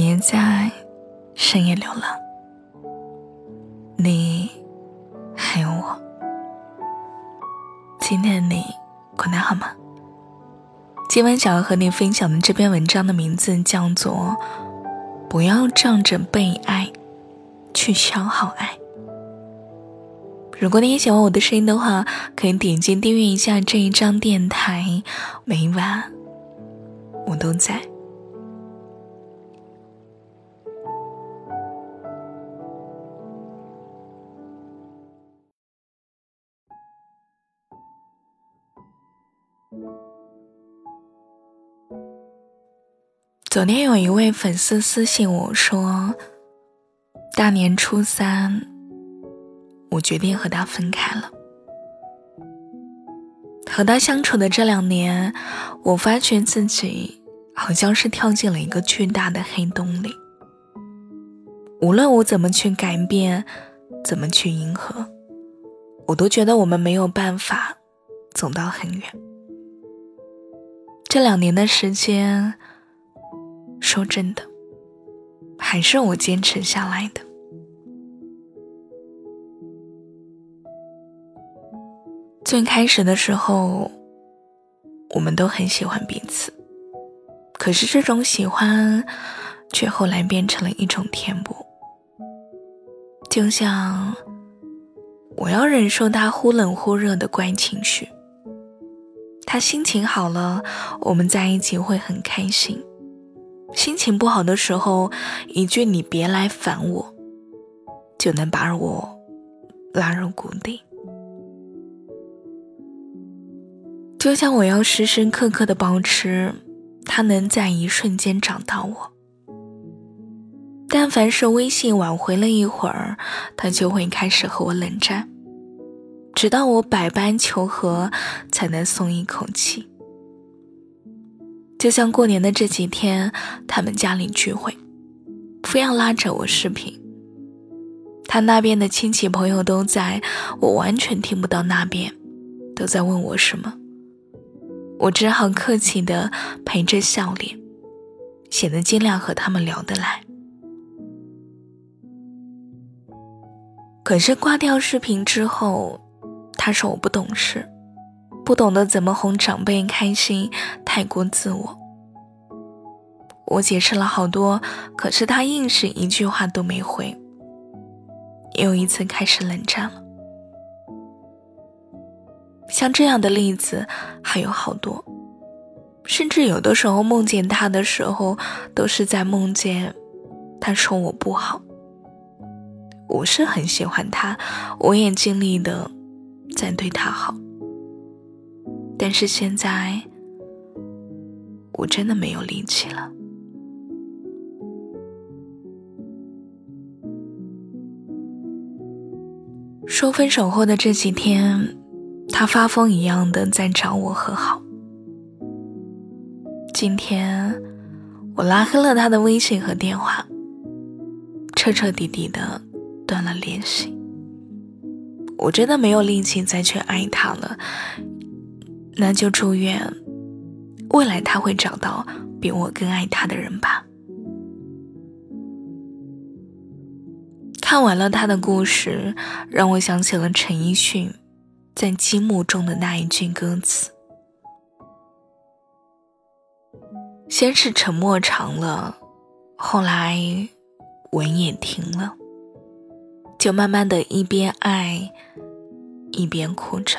别在深夜流浪。你还有我。今天的你过得好吗？今晚想要和你分享的这篇文章的名字叫做《不要仗着被爱去消耗爱》。如果你也喜欢我的声音的话，可以点击订阅一下这一张电台，每晚我都在。昨天有一位粉丝私信我说：“大年初三。”我决定和他分开了。和他相处的这两年，我发觉自己好像是跳进了一个巨大的黑洞里。无论我怎么去改变，怎么去迎合，我都觉得我们没有办法走到很远。这两年的时间，说真的，还是我坚持下来的。最开始的时候，我们都很喜欢彼此，可是这种喜欢，却后来变成了一种填补。就像我要忍受他忽冷忽热的怪情绪，他心情好了，我们在一起会很开心；心情不好的时候，一句“你别来烦我”，就能把我拉入谷底。就像我要时时刻刻的保持，他能在一瞬间找到我。但凡是微信挽回了一会儿，他就会开始和我冷战，直到我百般求和，才能松一口气。就像过年的这几天，他们家里聚会，非要拉着我视频。他那边的亲戚朋友都在，我完全听不到那边都在问我什么。我只好客气的陪着笑脸，显得尽量和他们聊得来。可是挂掉视频之后，他说我不懂事，不懂得怎么哄长辈开心，太过自我。我解释了好多，可是他硬是一句话都没回。又一次开始冷战了。像这样的例子还有好多，甚至有的时候梦见他的时候，都是在梦见他说我不好。我是很喜欢他，我也尽力的在对他好，但是现在我真的没有力气了。说分手后的这几天。他发疯一样的在找我和好。今天我拉黑了他的微信和电话，彻彻底底的断了联系。我真的没有力气再去爱他了，那就祝愿未来他会找到比我更爱他的人吧。看完了他的故事，让我想起了陈奕迅。在积木中的那一句歌词，先是沉默长了，后来吻也停了，就慢慢的一边爱一边哭着。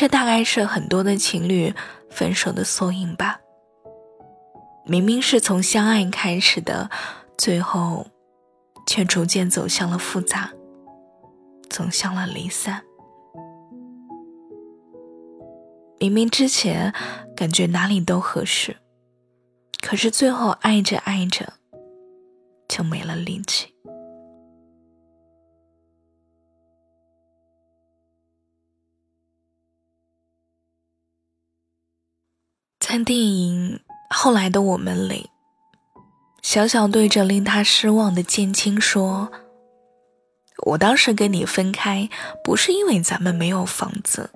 这大概是很多的情侣分手的缩影吧。明明是从相爱开始的，最后却逐渐走向了复杂。走向了离散。明明之前感觉哪里都合适，可是最后爱着爱着就没了力气。在电影《后来的我们》里，小小对着令他失望的建青说。我当时跟你分开，不是因为咱们没有房子，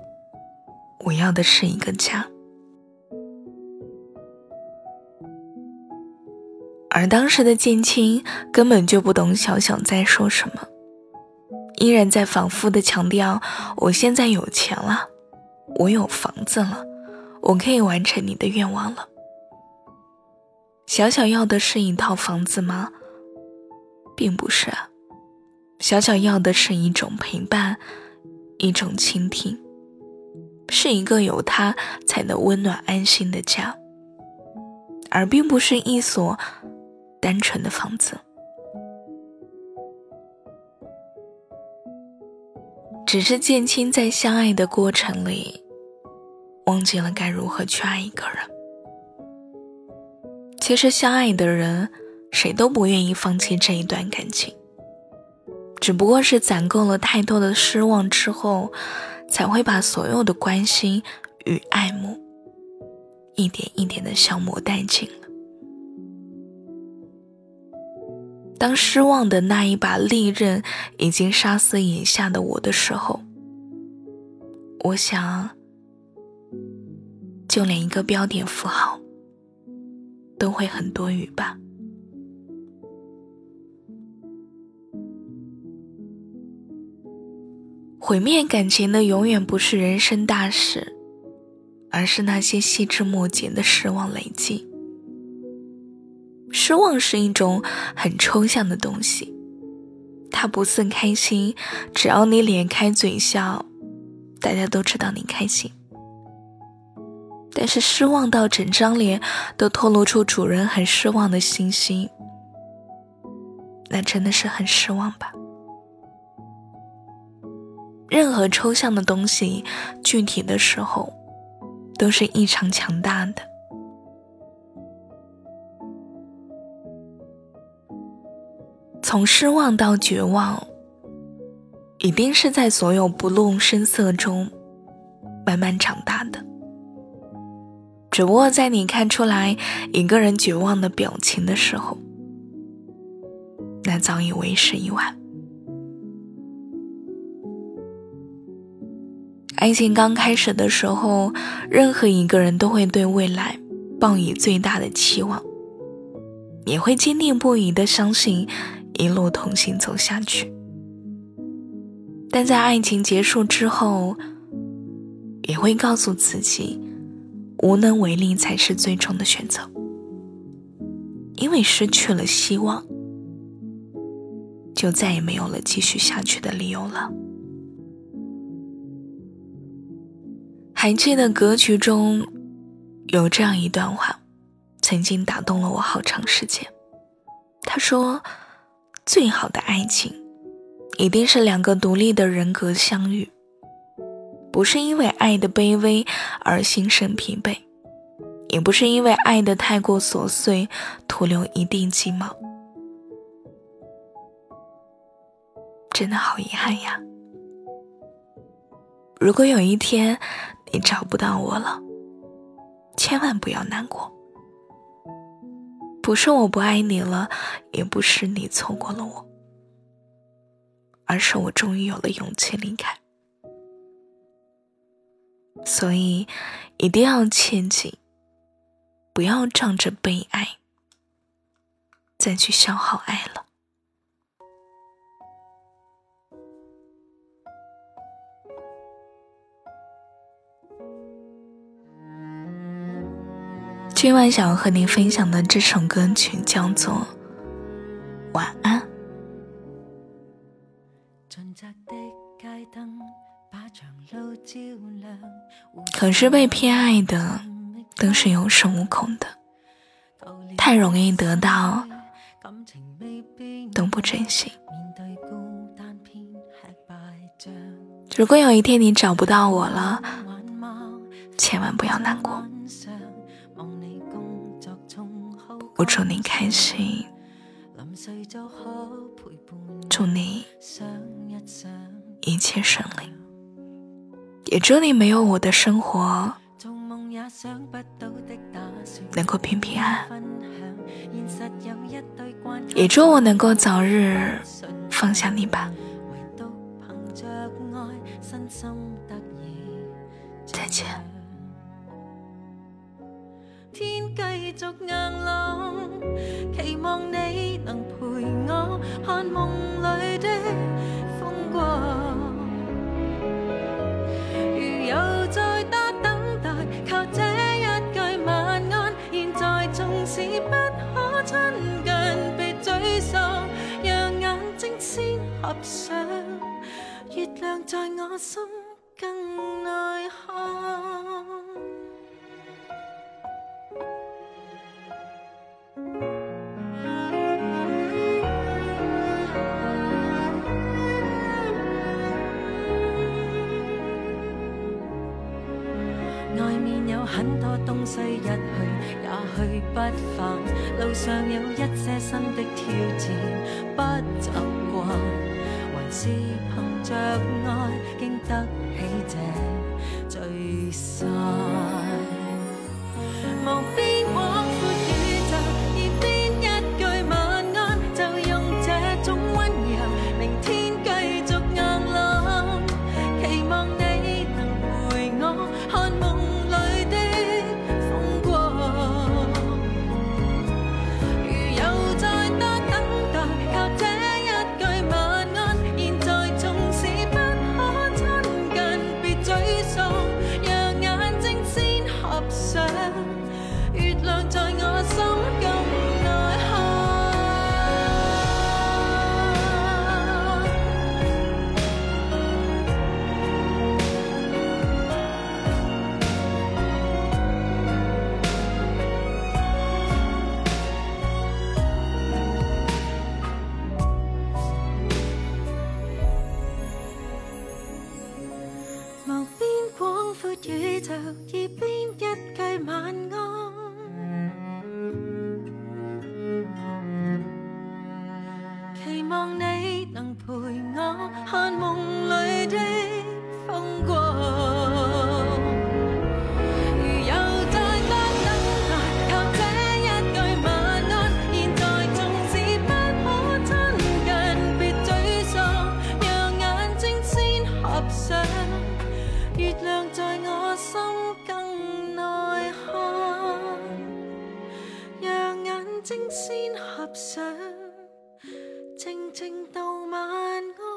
我要的是一个家。而当时的建青根本就不懂小小在说什么，依然在反复的强调：“我现在有钱了，我有房子了，我可以完成你的愿望了。”小小要的是一套房子吗？并不是，小小要的是一种陪伴，一种倾听，是一个有他才能温暖安心的家，而并不是一所单纯的房子。只是建青在相爱的过程里，忘记了该如何去爱一个人。其实相爱的人。谁都不愿意放弃这一段感情，只不过是攒够了太多的失望之后，才会把所有的关心与爱慕，一点一点的消磨殆尽了。当失望的那一把利刃已经杀死眼下的我的时候，我想，就连一个标点符号，都会很多余吧。毁灭感情的永远不是人生大事，而是那些细枝末节的失望累积。失望是一种很抽象的东西，它不似开心，只要你咧开嘴笑，大家都知道你开心。但是失望到整张脸都透露出主人很失望的信息，那真的是很失望吧。任何抽象的东西，具体的时候，都是异常强大的。从失望到绝望，一定是在所有不露声色中慢慢长大的。只不过在你看出来一个人绝望的表情的时候，那早已为时已晚。爱情刚开始的时候，任何一个人都会对未来抱以最大的期望，也会坚定不移的相信一路同行走下去。但在爱情结束之后，也会告诉自己，无能为力才是最终的选择，因为失去了希望，就再也没有了继续下去的理由了。还记得歌曲中有这样一段话，曾经打动了我好长时间。他说：“最好的爱情，一定是两个独立的人格相遇，不是因为爱的卑微而心生疲惫，也不是因为爱的太过琐碎徒留一地鸡毛。”真的好遗憾呀！如果有一天，你找不到我了，千万不要难过。不是我不爱你了，也不是你错过了我，而是我终于有了勇气离开。所以，一定要切记，不要仗着被爱，再去消耗爱了。今晚想要和你分享的这首歌曲叫做《总是被偏爱的都是有恃无恐的，太容易得到，都不珍惜。如果有一天你找不到我了，千万不要难过。我祝你开心，祝你一切顺利，也祝你没有我的生活。能够平平安。安也祝我能够早日放下你吧。再见。望你能陪我梦里的月亮在我心更内看。外面有很多东西，一去也去不返。路上有一些新的挑战，不走。爱竟得望你能陪我看梦里的风光又再不等待靠这一句晚安现在纵使不可亲近别沮丧让眼睛先合上月亮在我心更耐看让眼睛先合上。静静到晚安。